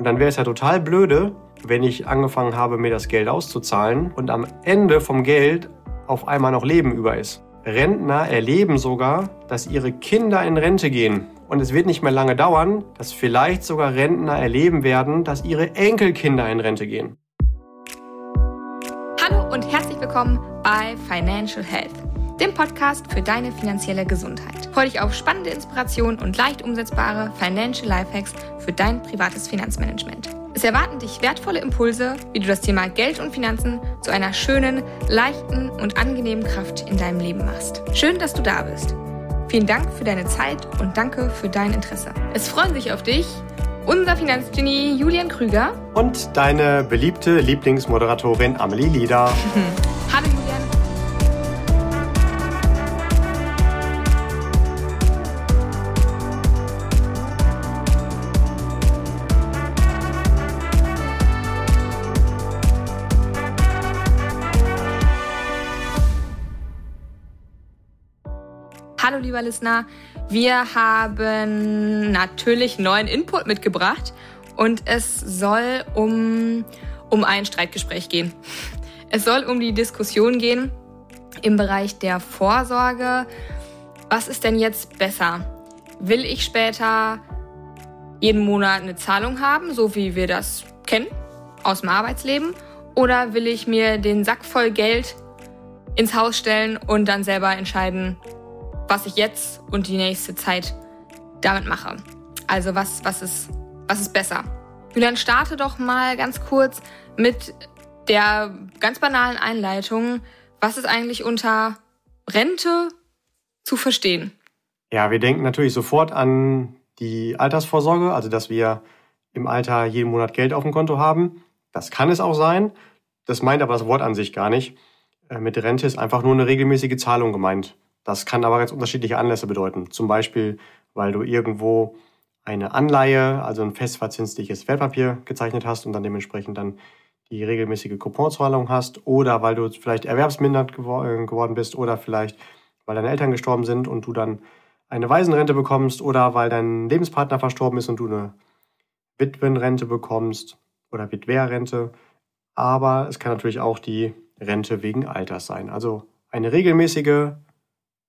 Und dann wäre es ja total blöde, wenn ich angefangen habe, mir das Geld auszuzahlen und am Ende vom Geld auf einmal noch Leben über ist. Rentner erleben sogar, dass ihre Kinder in Rente gehen. Und es wird nicht mehr lange dauern, dass vielleicht sogar Rentner erleben werden, dass ihre Enkelkinder in Rente gehen. Hallo und herzlich willkommen bei Financial Health, dem Podcast für deine finanzielle Gesundheit. Freue dich auf spannende Inspirationen und leicht umsetzbare Financial Lifehacks für dein privates Finanzmanagement. Es erwarten dich wertvolle Impulse, wie du das Thema Geld und Finanzen zu einer schönen, leichten und angenehmen Kraft in deinem Leben machst. Schön, dass du da bist. Vielen Dank für deine Zeit und danke für dein Interesse. Es freuen sich auf dich unser Finanzgenie Julian Krüger und deine beliebte Lieblingsmoderatorin Amelie Lieder. Listener, wir haben natürlich neuen Input mitgebracht und es soll um, um ein Streitgespräch gehen. Es soll um die Diskussion gehen im Bereich der Vorsorge. Was ist denn jetzt besser? Will ich später jeden Monat eine Zahlung haben, so wie wir das kennen aus dem Arbeitsleben? Oder will ich mir den Sack voll Geld ins Haus stellen und dann selber entscheiden, was ich jetzt und die nächste Zeit damit mache. Also was, was, ist, was ist besser? Julian, starte doch mal ganz kurz mit der ganz banalen Einleitung. Was ist eigentlich unter Rente zu verstehen? Ja, wir denken natürlich sofort an die Altersvorsorge, also dass wir im Alter jeden Monat Geld auf dem Konto haben. Das kann es auch sein. Das meint aber das Wort an sich gar nicht. Äh, mit Rente ist einfach nur eine regelmäßige Zahlung gemeint. Das kann aber ganz unterschiedliche Anlässe bedeuten. Zum Beispiel, weil du irgendwo eine Anleihe, also ein festverzinsliches Wertpapier gezeichnet hast und dann dementsprechend dann die regelmäßige Couponzahlung hast oder weil du vielleicht erwerbsmindert gewor äh, geworden bist oder vielleicht weil deine Eltern gestorben sind und du dann eine Waisenrente bekommst oder weil dein Lebenspartner verstorben ist und du eine Witwenrente bekommst oder Witwerrente. Aber es kann natürlich auch die Rente wegen Alters sein. Also eine regelmäßige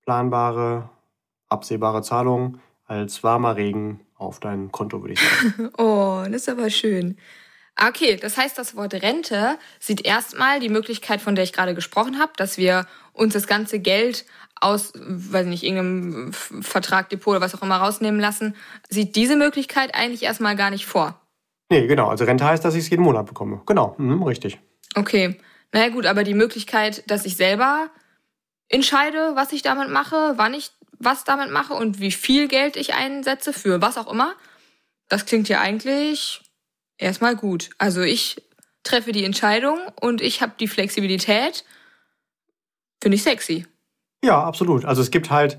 planbare, absehbare Zahlung als warmer Regen auf dein Konto, würde ich sagen. oh, das ist aber schön. Ah, okay, das heißt, das Wort Rente sieht erstmal die Möglichkeit, von der ich gerade gesprochen habe, dass wir uns das ganze Geld aus, weiß nicht, irgendeinem Vertrag, Depot oder was auch immer rausnehmen lassen, sieht diese Möglichkeit eigentlich erstmal gar nicht vor. Nee, genau. Also Rente heißt, dass ich es jeden Monat bekomme. Genau, mhm, richtig. Okay. Naja gut, aber die Möglichkeit, dass ich selber entscheide, was ich damit mache, wann ich was damit mache und wie viel Geld ich einsetze für was auch immer. Das klingt ja eigentlich erstmal gut. Also ich treffe die Entscheidung und ich habe die Flexibilität. Finde ich sexy. Ja, absolut. Also es gibt halt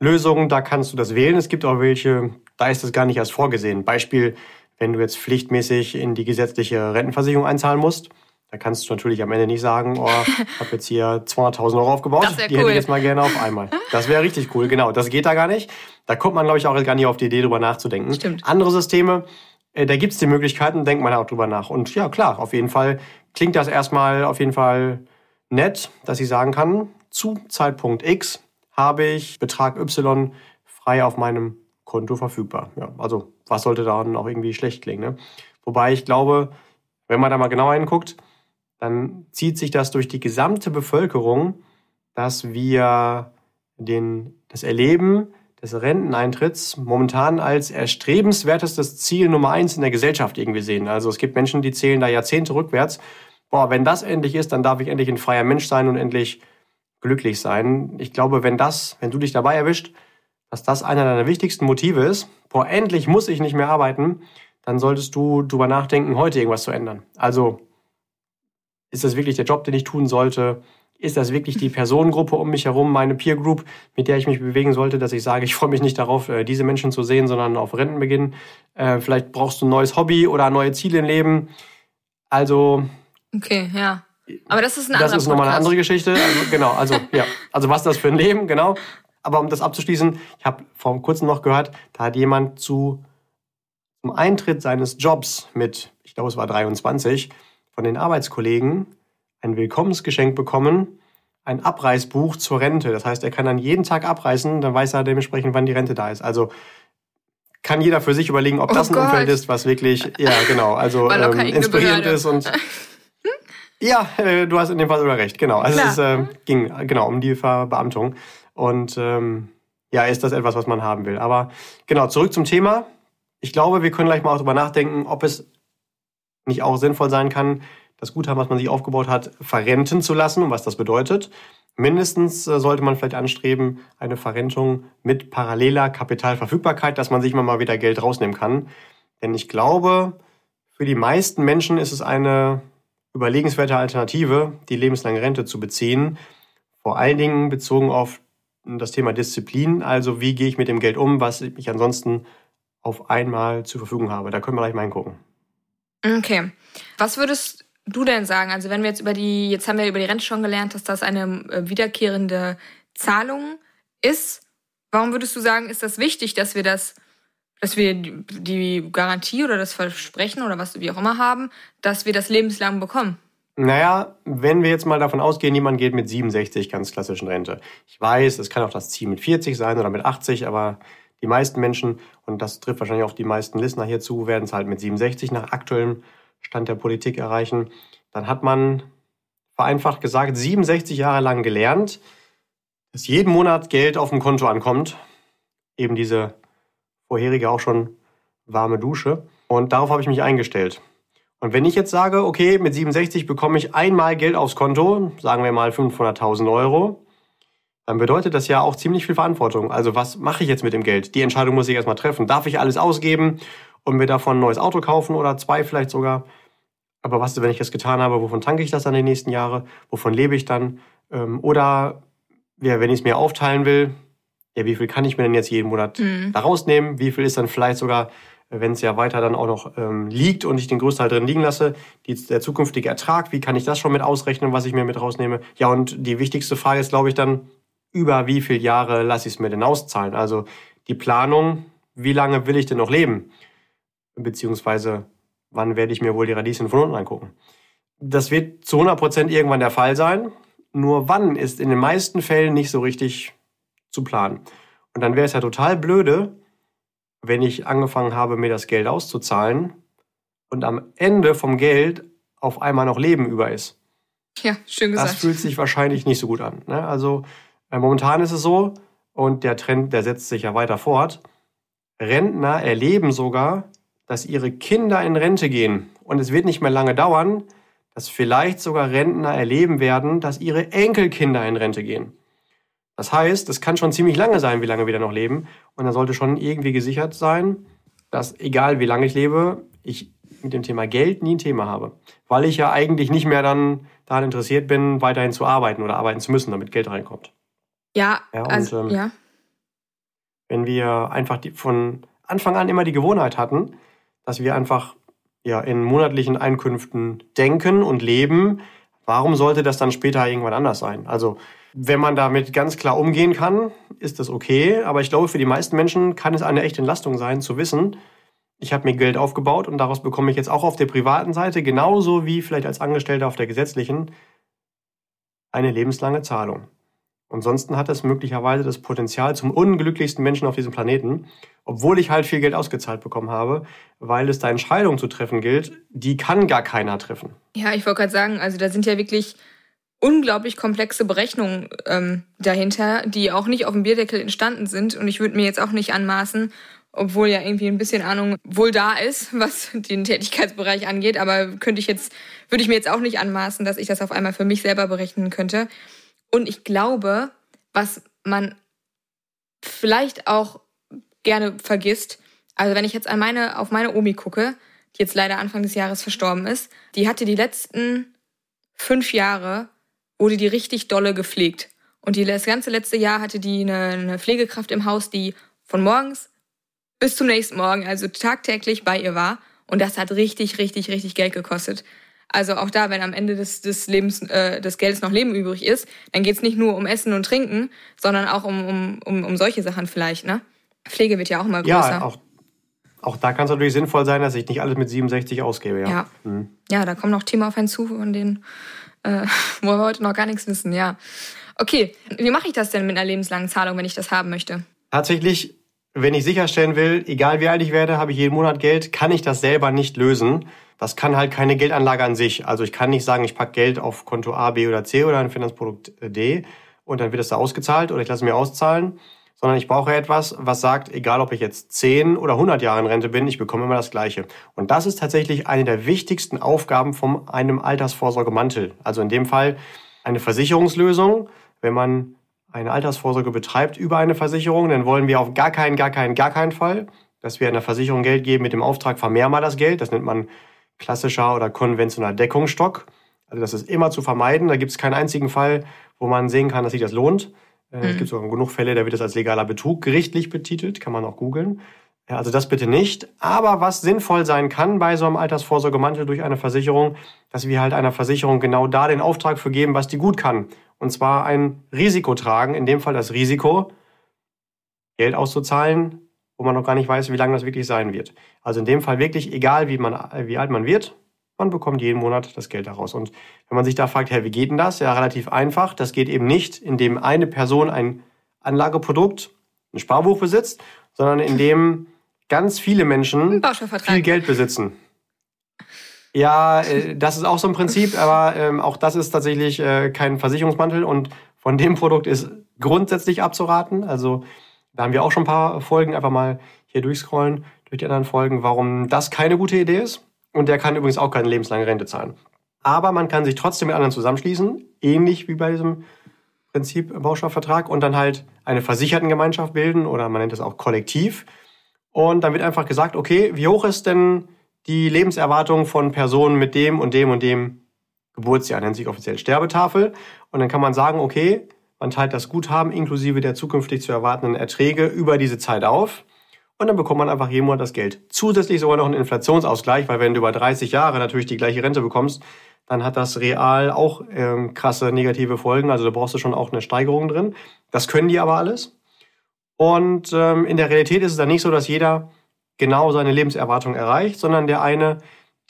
Lösungen, da kannst du das wählen. Es gibt auch welche, da ist das gar nicht erst vorgesehen. Beispiel, wenn du jetzt pflichtmäßig in die gesetzliche Rentenversicherung einzahlen musst da kannst du natürlich am Ende nicht sagen, oh, ich habe jetzt hier 200.000 Euro aufgebaut, die cool. hätte ich jetzt mal gerne auf einmal. Das wäre richtig cool, genau. Das geht da gar nicht. Da kommt man, glaube ich, auch gar nicht auf die Idee, drüber nachzudenken. Stimmt. Andere Systeme, äh, da gibt's die Möglichkeiten, denkt man auch drüber nach. Und ja, klar, auf jeden Fall klingt das erstmal auf jeden Fall nett, dass ich sagen kann, zu Zeitpunkt X habe ich Betrag Y frei auf meinem Konto verfügbar. Ja, also was sollte daran auch irgendwie schlecht klingen? Ne? Wobei ich glaube, wenn man da mal genauer hinguckt, dann zieht sich das durch die gesamte Bevölkerung, dass wir den, das Erleben des Renteneintritts momentan als erstrebenswertestes Ziel Nummer eins in der Gesellschaft irgendwie sehen. Also es gibt Menschen, die zählen da Jahrzehnte rückwärts. Boah, wenn das endlich ist, dann darf ich endlich ein freier Mensch sein und endlich glücklich sein. Ich glaube, wenn das, wenn du dich dabei erwischt, dass das einer deiner wichtigsten Motive ist, boah, endlich muss ich nicht mehr arbeiten, dann solltest du drüber nachdenken, heute irgendwas zu ändern. Also ist das wirklich der Job, den ich tun sollte? Ist das wirklich die Personengruppe um mich herum, meine Peer Group, mit der ich mich bewegen sollte, dass ich sage, ich freue mich nicht darauf, äh, diese Menschen zu sehen, sondern auf Rentenbeginn? Äh, vielleicht brauchst du ein neues Hobby oder neue Ziele im Leben. Also. Okay, ja. Aber das ist eine andere Das ist nochmal eine andere Geschichte. Also, genau, also, ja. Also, was ist das für ein Leben, genau. Aber um das abzuschließen, ich habe vor kurzem noch gehört, da hat jemand zu zum Eintritt seines Jobs mit, ich glaube es war 23, von den Arbeitskollegen ein Willkommensgeschenk bekommen, ein Abreißbuch zur Rente. Das heißt, er kann dann jeden Tag abreißen, dann weiß er dementsprechend, wann die Rente da ist. Also kann jeder für sich überlegen, ob oh das ein Gott. Umfeld ist, was wirklich, ja genau, also ähm, inspirierend ist und ja, äh, du hast in dem Fall sogar recht, genau. Also Klar. es äh, ging genau um die Verbeamtung und ähm, ja, ist das etwas, was man haben will. Aber genau, zurück zum Thema. Ich glaube, wir können gleich mal auch darüber nachdenken, ob es nicht auch sinnvoll sein kann, das Guthaben, was man sich aufgebaut hat, verrenten zu lassen und was das bedeutet. Mindestens äh, sollte man vielleicht anstreben, eine Verrentung mit paralleler Kapitalverfügbarkeit, dass man sich mal wieder Geld rausnehmen kann. Denn ich glaube, für die meisten Menschen ist es eine überlegenswerte Alternative, die lebenslange Rente zu beziehen. Vor allen Dingen bezogen auf das Thema Disziplin, also wie gehe ich mit dem Geld um, was ich ansonsten auf einmal zur Verfügung habe. Da können wir gleich mal hingucken. Okay. Was würdest du denn sagen? Also wenn wir jetzt über die, jetzt haben wir über die Rente schon gelernt, dass das eine äh, wiederkehrende Zahlung ist. Warum würdest du sagen, ist das wichtig, dass wir das, dass wir die Garantie oder das Versprechen oder was wir auch immer haben, dass wir das lebenslang bekommen? Naja, wenn wir jetzt mal davon ausgehen, jemand geht mit 67 ganz klassischen Rente. Ich weiß, es kann auch das Ziel mit 40 sein oder mit 80, aber die meisten Menschen, und das trifft wahrscheinlich auch die meisten Listener hier zu, werden es halt mit 67 nach aktuellem Stand der Politik erreichen. Dann hat man vereinfacht gesagt 67 Jahre lang gelernt, dass jeden Monat Geld auf dem Konto ankommt. Eben diese vorherige auch schon warme Dusche. Und darauf habe ich mich eingestellt. Und wenn ich jetzt sage, okay, mit 67 bekomme ich einmal Geld aufs Konto, sagen wir mal 500.000 Euro, dann bedeutet das ja auch ziemlich viel Verantwortung. Also was mache ich jetzt mit dem Geld? Die Entscheidung muss ich erstmal treffen. Darf ich alles ausgeben und mir davon ein neues Auto kaufen oder zwei vielleicht sogar? Aber was, wenn ich das getan habe, wovon tanke ich das dann die nächsten Jahre? Wovon lebe ich dann? Ähm, oder ja, wenn ich es mir aufteilen will, ja, wie viel kann ich mir denn jetzt jeden Monat mhm. da rausnehmen? Wie viel ist dann vielleicht sogar wenn es ja weiter dann auch noch ähm, liegt und ich den größten Teil drin liegen lasse, die, der zukünftige Ertrag, wie kann ich das schon mit ausrechnen, was ich mir mit rausnehme? Ja, und die wichtigste Frage ist, glaube ich, dann, über wie viele Jahre lasse ich es mir denn auszahlen? Also die Planung, wie lange will ich denn noch leben? Beziehungsweise, wann werde ich mir wohl die Radieschen von unten angucken? Das wird zu 100 Prozent irgendwann der Fall sein. Nur wann ist in den meisten Fällen nicht so richtig zu planen. Und dann wäre es ja total blöde, wenn ich angefangen habe, mir das Geld auszuzahlen und am Ende vom Geld auf einmal noch Leben über ist. Ja, schön gesagt. Das fühlt sich wahrscheinlich nicht so gut an. Ne? Also momentan ist es so, und der Trend, der setzt sich ja weiter fort, Rentner erleben sogar, dass ihre Kinder in Rente gehen. Und es wird nicht mehr lange dauern, dass vielleicht sogar Rentner erleben werden, dass ihre Enkelkinder in Rente gehen. Das heißt, es kann schon ziemlich lange sein, wie lange wir da noch leben. Und da sollte schon irgendwie gesichert sein, dass egal wie lange ich lebe, ich mit dem Thema Geld nie ein Thema habe. Weil ich ja eigentlich nicht mehr dann daran interessiert bin, weiterhin zu arbeiten oder arbeiten zu müssen, damit Geld reinkommt. Ja, ja und, also, ähm, ja. Wenn wir einfach die, von Anfang an immer die Gewohnheit hatten, dass wir einfach ja, in monatlichen Einkünften denken und leben, warum sollte das dann später irgendwann anders sein? Also wenn man damit ganz klar umgehen kann, ist das okay. Aber ich glaube, für die meisten Menschen kann es eine echte Entlastung sein, zu wissen, ich habe mir Geld aufgebaut und daraus bekomme ich jetzt auch auf der privaten Seite, genauso wie vielleicht als Angestellter auf der gesetzlichen, eine lebenslange Zahlung. Ansonsten hat es möglicherweise das Potenzial zum unglücklichsten Menschen auf diesem Planeten, obwohl ich halt viel Geld ausgezahlt bekommen habe, weil es da Entscheidungen zu treffen gilt, die kann gar keiner treffen. Ja, ich wollte gerade sagen, also da sind ja wirklich unglaublich komplexe Berechnungen ähm, dahinter, die auch nicht auf dem Bierdeckel entstanden sind. Und ich würde mir jetzt auch nicht anmaßen, obwohl ja irgendwie ein bisschen Ahnung wohl da ist, was den Tätigkeitsbereich angeht, aber könnte ich jetzt, würde ich mir jetzt auch nicht anmaßen, dass ich das auf einmal für mich selber berechnen könnte. Und ich glaube, was man vielleicht auch gerne vergisst, also wenn ich jetzt an meine, auf meine Omi gucke, die jetzt leider Anfang des Jahres verstorben ist, die hatte die letzten fünf Jahre wurde die richtig dolle gepflegt. Und die, das ganze letzte Jahr hatte die eine, eine Pflegekraft im Haus, die von morgens bis zum nächsten Morgen, also tagtäglich bei ihr war. Und das hat richtig, richtig, richtig Geld gekostet. Also auch da, wenn am Ende des, des Lebens, äh, des Geldes noch Leben übrig ist, dann geht's nicht nur um Essen und Trinken, sondern auch um, um, um, um solche Sachen vielleicht, ne? Pflege wird ja auch immer größer. Ja, auch, auch da kann es natürlich sinnvoll sein, dass ich nicht alles mit 67 ausgebe. Ja, ja. Mhm. ja da kommen noch Themen auf einen zu, von denen äh, wo wir heute noch gar nichts wissen. Ja. Okay, wie mache ich das denn mit einer lebenslangen Zahlung, wenn ich das haben möchte? Tatsächlich, wenn ich sicherstellen will, egal wie alt ich werde, habe ich jeden Monat Geld, kann ich das selber nicht lösen. Das kann halt keine Geldanlage an sich. Also ich kann nicht sagen, ich packe Geld auf Konto A, B oder C oder ein Finanzprodukt D und dann wird es da ausgezahlt oder ich lasse mir auszahlen, sondern ich brauche etwas, was sagt, egal ob ich jetzt 10 oder 100 Jahre in Rente bin, ich bekomme immer das Gleiche. Und das ist tatsächlich eine der wichtigsten Aufgaben von einem Altersvorsorgemantel. Also in dem Fall eine Versicherungslösung. Wenn man eine Altersvorsorge betreibt über eine Versicherung, dann wollen wir auf gar keinen, gar keinen, gar keinen Fall, dass wir einer Versicherung Geld geben mit dem Auftrag, vermehr mal das Geld. Das nennt man klassischer oder konventioneller Deckungsstock. Also das ist immer zu vermeiden. Da gibt es keinen einzigen Fall, wo man sehen kann, dass sich das lohnt. Äh, mhm. Es gibt sogar genug Fälle, da wird das als legaler Betrug gerichtlich betitelt, kann man auch googeln. Also das bitte nicht. Aber was sinnvoll sein kann bei so einem Altersvorsorgemantel durch eine Versicherung, dass wir halt einer Versicherung genau da den Auftrag für geben, was die gut kann. Und zwar ein Risiko tragen, in dem Fall das Risiko, Geld auszuzahlen, wo man noch gar nicht weiß, wie lange das wirklich sein wird. Also in dem Fall wirklich, egal wie, man, wie alt man wird, man bekommt jeden Monat das Geld daraus. Und wenn man sich da fragt, hey, wie geht denn das? Ja, relativ einfach. Das geht eben nicht, indem eine Person ein Anlageprodukt, ein Sparbuch besitzt, sondern indem ganz viele Menschen viel Geld besitzen. Ja, äh, das ist auch so ein Prinzip, aber ähm, auch das ist tatsächlich äh, kein Versicherungsmantel und von dem Produkt ist grundsätzlich abzuraten. Also da haben wir auch schon ein paar Folgen, einfach mal hier durchscrollen durch die anderen Folgen, warum das keine gute Idee ist. Und der kann übrigens auch keine lebenslange Rente zahlen. Aber man kann sich trotzdem mit anderen zusammenschließen, ähnlich wie bei diesem Prinzip Bausparvertrag und dann halt eine Versichertengemeinschaft bilden oder man nennt es auch Kollektiv. Und dann wird einfach gesagt, okay, wie hoch ist denn die Lebenserwartung von Personen mit dem und dem und dem Geburtsjahr, nennt sich offiziell Sterbetafel. Und dann kann man sagen, okay, man teilt das Guthaben inklusive der zukünftig zu erwartenden Erträge über diese Zeit auf. Und dann bekommt man einfach jeden Monat das Geld. Zusätzlich sogar noch einen Inflationsausgleich, weil wenn du über 30 Jahre natürlich die gleiche Rente bekommst, dann hat das real auch ähm, krasse negative Folgen. Also da brauchst du schon auch eine Steigerung drin. Das können die aber alles. Und ähm, in der Realität ist es dann nicht so, dass jeder genau seine Lebenserwartung erreicht, sondern der eine,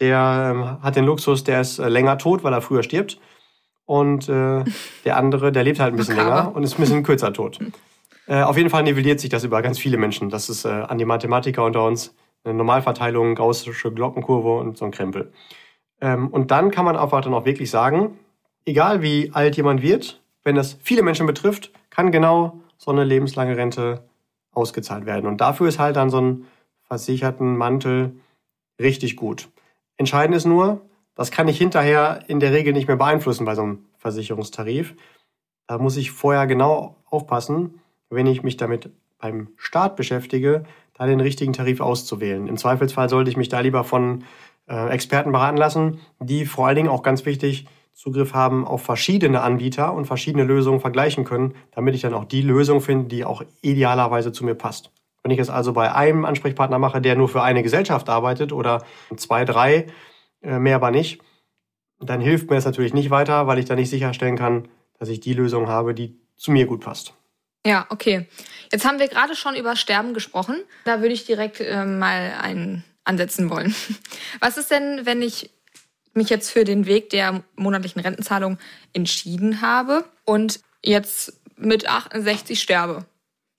der ähm, hat den Luxus, der ist äh, länger tot, weil er früher stirbt. Und äh, der andere, der lebt halt ein bisschen länger und ist ein bisschen kürzer tot. Äh, auf jeden Fall nivelliert sich das über ganz viele Menschen. Das ist äh, an die Mathematiker unter uns eine Normalverteilung, gaussische Glockenkurve und so ein Krempel. Ähm, und dann kann man einfach dann auch wirklich sagen, egal wie alt jemand wird, wenn das viele Menschen betrifft, kann genau so eine lebenslange Rente ausgezahlt werden. Und dafür ist halt dann so ein versicherten Mantel richtig gut. Entscheidend ist nur, das kann ich hinterher in der Regel nicht mehr beeinflussen bei so einem Versicherungstarif. Da muss ich vorher genau aufpassen, wenn ich mich damit beim Staat beschäftige, da den richtigen Tarif auszuwählen. Im Zweifelsfall sollte ich mich da lieber von äh, Experten beraten lassen, die vor allen Dingen auch ganz wichtig Zugriff haben auf verschiedene Anbieter und verschiedene Lösungen vergleichen können, damit ich dann auch die Lösung finde, die auch idealerweise zu mir passt. Wenn ich es also bei einem Ansprechpartner mache, der nur für eine Gesellschaft arbeitet oder zwei, drei, äh, mehr aber nicht, dann hilft mir es natürlich nicht weiter, weil ich da nicht sicherstellen kann, dass ich die Lösung habe, die zu mir gut passt. Ja, okay. Jetzt haben wir gerade schon über Sterben gesprochen. Da würde ich direkt äh, mal einen ansetzen wollen. Was ist denn, wenn ich mich jetzt für den Weg der monatlichen Rentenzahlung entschieden habe und jetzt mit 68 sterbe?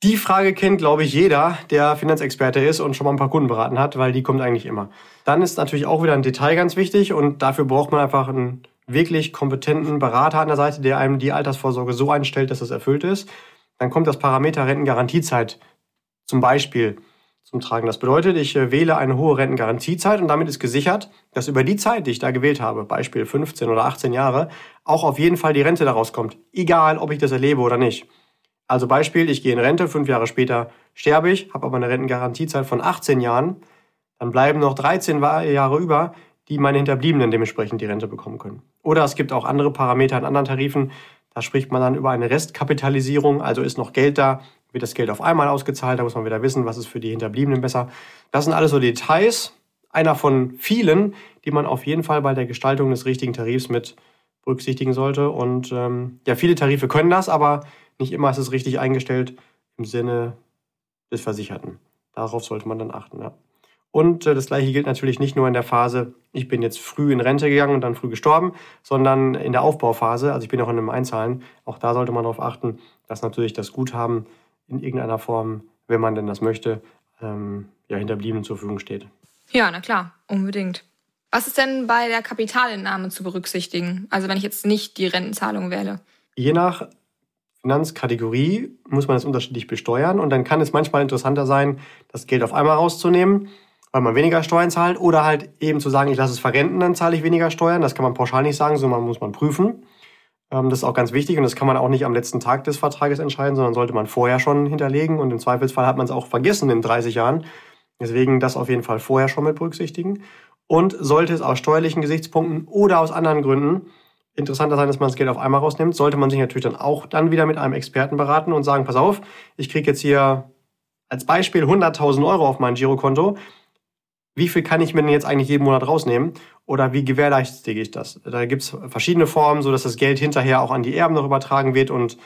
Die Frage kennt, glaube ich, jeder, der Finanzexperte ist und schon mal ein paar Kunden beraten hat, weil die kommt eigentlich immer. Dann ist natürlich auch wieder ein Detail ganz wichtig und dafür braucht man einfach einen wirklich kompetenten Berater an der Seite, der einem die Altersvorsorge so einstellt, dass das erfüllt ist dann kommt das Parameter Rentengarantiezeit zum Beispiel zum Tragen. Das bedeutet, ich äh, wähle eine hohe Rentengarantiezeit und damit ist gesichert, dass über die Zeit, die ich da gewählt habe, Beispiel 15 oder 18 Jahre, auch auf jeden Fall die Rente daraus kommt. Egal, ob ich das erlebe oder nicht. Also Beispiel, ich gehe in Rente, fünf Jahre später sterbe ich, habe aber eine Rentengarantiezeit von 18 Jahren, dann bleiben noch 13 Jahre über, die meine Hinterbliebenen dementsprechend die Rente bekommen können. Oder es gibt auch andere Parameter in anderen Tarifen, da spricht man dann über eine Restkapitalisierung, also ist noch Geld da, wird das Geld auf einmal ausgezahlt, da muss man wieder wissen, was ist für die Hinterbliebenen besser. Das sind alles so Details, einer von vielen, die man auf jeden Fall bei der Gestaltung des richtigen Tarifs mit berücksichtigen sollte. Und ähm, ja, viele Tarife können das, aber nicht immer ist es richtig eingestellt im Sinne des Versicherten. Darauf sollte man dann achten. Ja. Und äh, das gleiche gilt natürlich nicht nur in der Phase, ich bin jetzt früh in Rente gegangen und dann früh gestorben, sondern in der Aufbauphase, also ich bin noch in einem Einzahlen, auch da sollte man darauf achten, dass natürlich das Guthaben in irgendeiner Form, wenn man denn das möchte, ähm, ja, Hinterbliebenen zur Verfügung steht. Ja, na klar, unbedingt. Was ist denn bei der Kapitalentnahme zu berücksichtigen? Also wenn ich jetzt nicht die Rentenzahlung wähle? Je nach Finanzkategorie muss man das unterschiedlich besteuern und dann kann es manchmal interessanter sein, das Geld auf einmal rauszunehmen, weil man weniger Steuern zahlt oder halt eben zu sagen, ich lasse es verrenten, dann zahle ich weniger Steuern. Das kann man pauschal nicht sagen, sondern muss man prüfen. Ähm, das ist auch ganz wichtig und das kann man auch nicht am letzten Tag des Vertrages entscheiden, sondern sollte man vorher schon hinterlegen und im Zweifelsfall hat man es auch vergessen in 30 Jahren. Deswegen das auf jeden Fall vorher schon mit berücksichtigen. Und sollte es aus steuerlichen Gesichtspunkten oder aus anderen Gründen interessanter sein, dass man das Geld auf einmal rausnimmt, sollte man sich natürlich dann auch dann wieder mit einem Experten beraten und sagen, pass auf, ich kriege jetzt hier als Beispiel 100.000 Euro auf mein Girokonto. Wie viel kann ich mir denn jetzt eigentlich jeden Monat rausnehmen? Oder wie gewährleistige ich das? Da gibt es verschiedene Formen, so dass das Geld hinterher auch an die Erben noch übertragen wird und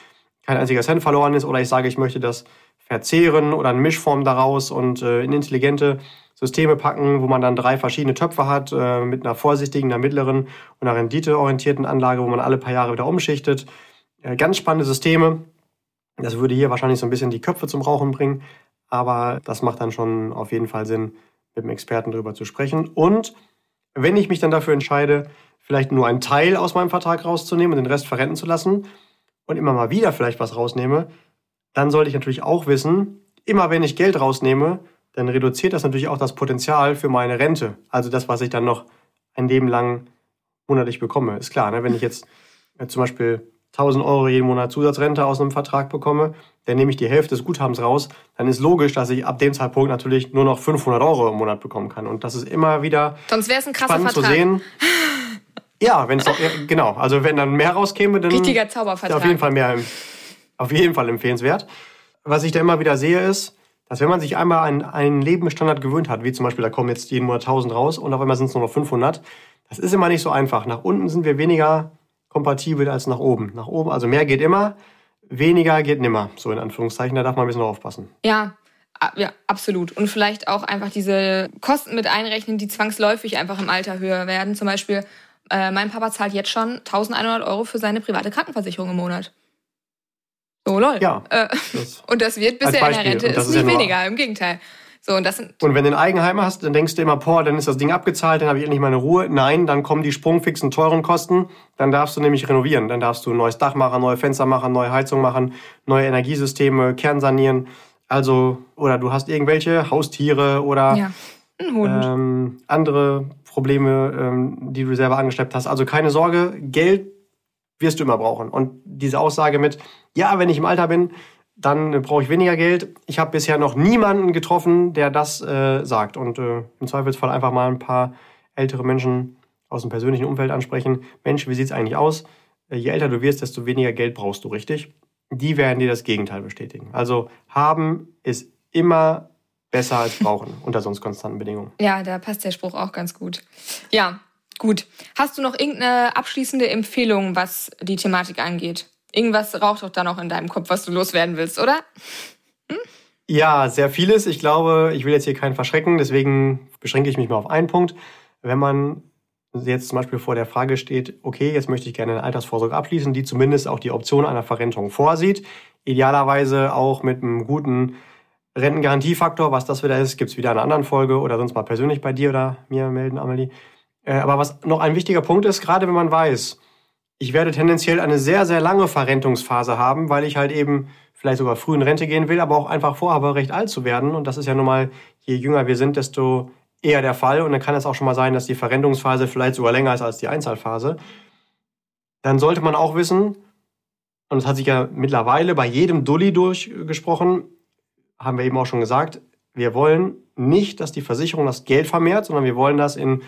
kein einziger Cent verloren ist. Oder ich sage, ich möchte das verzehren oder eine Mischform daraus und äh, in intelligente Systeme packen, wo man dann drei verschiedene Töpfe hat, äh, mit einer vorsichtigen, einer mittleren und einer renditeorientierten Anlage, wo man alle paar Jahre wieder umschichtet. Äh, ganz spannende Systeme. Das würde hier wahrscheinlich so ein bisschen die Köpfe zum Rauchen bringen, aber das macht dann schon auf jeden Fall Sinn, mit dem Experten darüber zu sprechen. Und wenn ich mich dann dafür entscheide, vielleicht nur einen Teil aus meinem Vertrag rauszunehmen und den Rest verrenten zu lassen und immer mal wieder vielleicht was rausnehme, dann sollte ich natürlich auch wissen, immer wenn ich Geld rausnehme, dann reduziert das natürlich auch das Potenzial für meine Rente. Also das, was ich dann noch ein Leben lang monatlich bekomme. Ist klar, ne? wenn ich jetzt äh, zum Beispiel 1000 Euro jeden Monat Zusatzrente aus einem Vertrag bekomme, dann nehme ich die Hälfte des Guthabens raus, dann ist logisch, dass ich ab dem Zeitpunkt natürlich nur noch 500 Euro im Monat bekommen kann. Und das ist immer wieder Sonst wäre es ein krasser spannend Vertrag. zu sehen. Ja, wenn es genau, also wenn dann mehr rauskäme, dann Richtiger Zaubervertrag. auf jeden Fall mehr, auf jeden Fall empfehlenswert. Was ich da immer wieder sehe, ist, dass wenn man sich einmal an einen Lebensstandard gewöhnt hat, wie zum Beispiel, da kommen jetzt jeden Monat 1000 raus und auf einmal sind es nur noch 500, das ist immer nicht so einfach. Nach unten sind wir weniger kompatibel als nach oben. Nach oben, also mehr geht immer, weniger geht nimmer, so in Anführungszeichen, da darf man ein bisschen aufpassen. Ja, ja, absolut. Und vielleicht auch einfach diese Kosten mit einrechnen, die zwangsläufig einfach im Alter höher werden. Zum Beispiel, äh, mein Papa zahlt jetzt schon 1100 Euro für seine private Krankenversicherung im Monat. So, lol. Ja, Äh, Das, und das wird bisher in der. Rente, ist ist ja nicht nur- weniger, im Gegenteil. So, und das sind, und wenn du ein Eigenheim hast, dann denkst du immer, boah, dann ist das Ding abgezahlt, dann habe ich endlich meine Ruhe. Nein, dann kommen die sprungfixen teuren Kosten. Dann darfst du nämlich renovieren. Dann darfst du ein neues Dach machen, neue Fenster machen, neue Heizung machen, neue Energiesysteme, Kern sanieren. Also, oder du hast irgendwelche Haustiere oder ja, ähm, andere Probleme, ähm, die du selber angeschleppt hast. Also keine Sorge, Geld wirst du immer brauchen. Und diese Aussage mit, ja, wenn ich im Alter bin, dann äh, brauche ich weniger Geld. Ich habe bisher noch niemanden getroffen, der das äh, sagt. Und äh, im Zweifelsfall einfach mal ein paar ältere Menschen aus dem persönlichen Umfeld ansprechen. Mensch, wie sieht's eigentlich aus? Äh, Je älter du wirst, desto weniger Geld brauchst du, richtig? Die werden dir das Gegenteil bestätigen. Also haben ist immer besser als brauchen unter sonst konstanten Bedingungen. Ja, da passt der Spruch auch ganz gut. Ja, gut. Hast du noch irgendeine abschließende Empfehlung, was die Thematik angeht? Irgendwas raucht doch da noch in deinem Kopf, was du loswerden willst, oder? Ja, sehr vieles. Ich glaube, ich will jetzt hier keinen verschrecken, deswegen beschränke ich mich mal auf einen Punkt. Wenn man jetzt zum Beispiel vor der Frage steht, okay, jetzt möchte ich gerne eine Altersvorsorge abschließen, die zumindest auch die Option einer Verrentung vorsieht, idealerweise auch mit einem guten Rentengarantiefaktor, was das wieder ist, gibt's wieder in einer anderen Folge oder sonst mal persönlich bei dir oder mir melden, Amelie. Äh, Aber was noch ein wichtiger Punkt ist, gerade wenn man weiß, ich werde tendenziell eine sehr, sehr lange Verrentungsphase haben, weil ich halt eben vielleicht sogar früh in Rente gehen will, aber auch einfach vorhabe, recht alt zu werden. Und das ist ja nun mal, je jünger wir sind, desto eher der Fall. Und dann kann es auch schon mal sein, dass die Verrentungsphase vielleicht sogar länger ist als die Einzahlphase. Dann sollte man auch wissen, und das hat sich ja mittlerweile bei jedem Dulli durchgesprochen, haben wir eben auch schon gesagt, wir wollen nicht, dass die Versicherung das Geld vermehrt, sondern wir wollen das in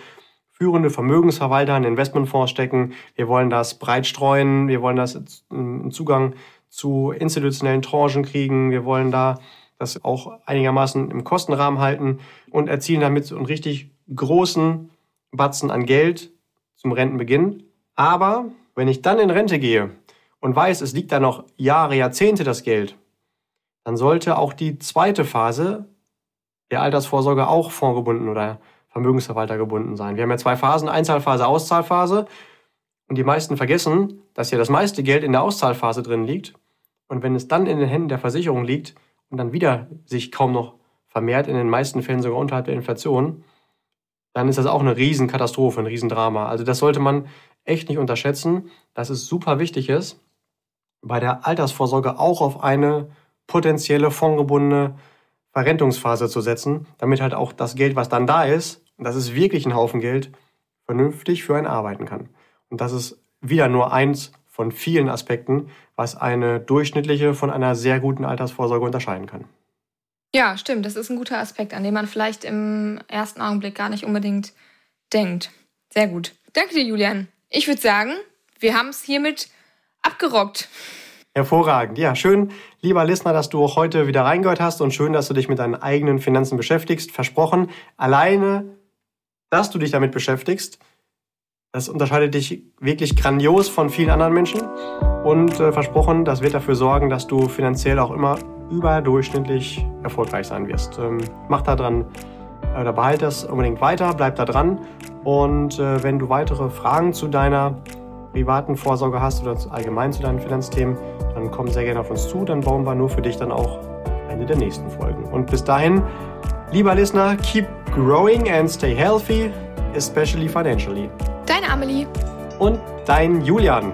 führende Vermögensverwalter, in Investmentfonds stecken. Wir wollen das breit streuen. Wir wollen das einen Zugang zu institutionellen Tranchen kriegen. Wir wollen da das auch einigermaßen im Kostenrahmen halten und erzielen damit so einen richtig großen Batzen an Geld zum Rentenbeginn. Aber wenn ich dann in Rente gehe und weiß, es liegt da noch Jahre, Jahrzehnte das Geld, dann sollte auch die zweite Phase der Altersvorsorge auch fondgebunden oder Vermögensverwalter gebunden sein. Wir haben ja zwei Phasen, Einzahlphase, Auszahlphase. Und die meisten vergessen, dass ja das meiste Geld in der Auszahlphase drin liegt. Und wenn es dann in den Händen der Versicherung liegt und dann wieder sich kaum noch vermehrt, in den meisten Fällen sogar unterhalb der Inflation, dann ist das auch eine Riesenkatastrophe, ein Riesendrama. Also das sollte man echt nicht unterschätzen, dass es super wichtig ist, bei der Altersvorsorge auch auf eine potenzielle fondgebundene Verrentungsphase zu setzen, damit halt auch das Geld, was dann da ist, und das ist wirklich ein Haufen Geld, vernünftig für einen arbeiten kann. Und das ist wieder nur eins von vielen Aspekten, was eine durchschnittliche von einer sehr guten Altersvorsorge unterscheiden kann. Ja, stimmt. Das ist ein guter Aspekt, an den man vielleicht im ersten Augenblick gar nicht unbedingt denkt. Sehr gut. Danke dir, Julian. Ich würde sagen, wir haben es hiermit abgerockt. Hervorragend. Ja, schön, lieber Listener, dass du auch heute wieder reingehört hast und schön, dass du dich mit deinen eigenen Finanzen beschäftigst. Versprochen, alleine, dass du dich damit beschäftigst, das unterscheidet dich wirklich grandios von vielen anderen Menschen. Und äh, versprochen, das wird dafür sorgen, dass du finanziell auch immer überdurchschnittlich erfolgreich sein wirst. Ähm, mach da dran äh, oder behalte das unbedingt weiter, bleib da dran. Und äh, wenn du weitere Fragen zu deiner privaten Vorsorge hast oder allgemein zu deinen Finanzthemen, dann komm sehr gerne auf uns zu. Dann bauen wir nur für dich dann auch eine der nächsten Folgen. Und bis dahin, lieber Listener, keep growing and stay healthy, especially financially. Deine Amelie. Und dein Julian.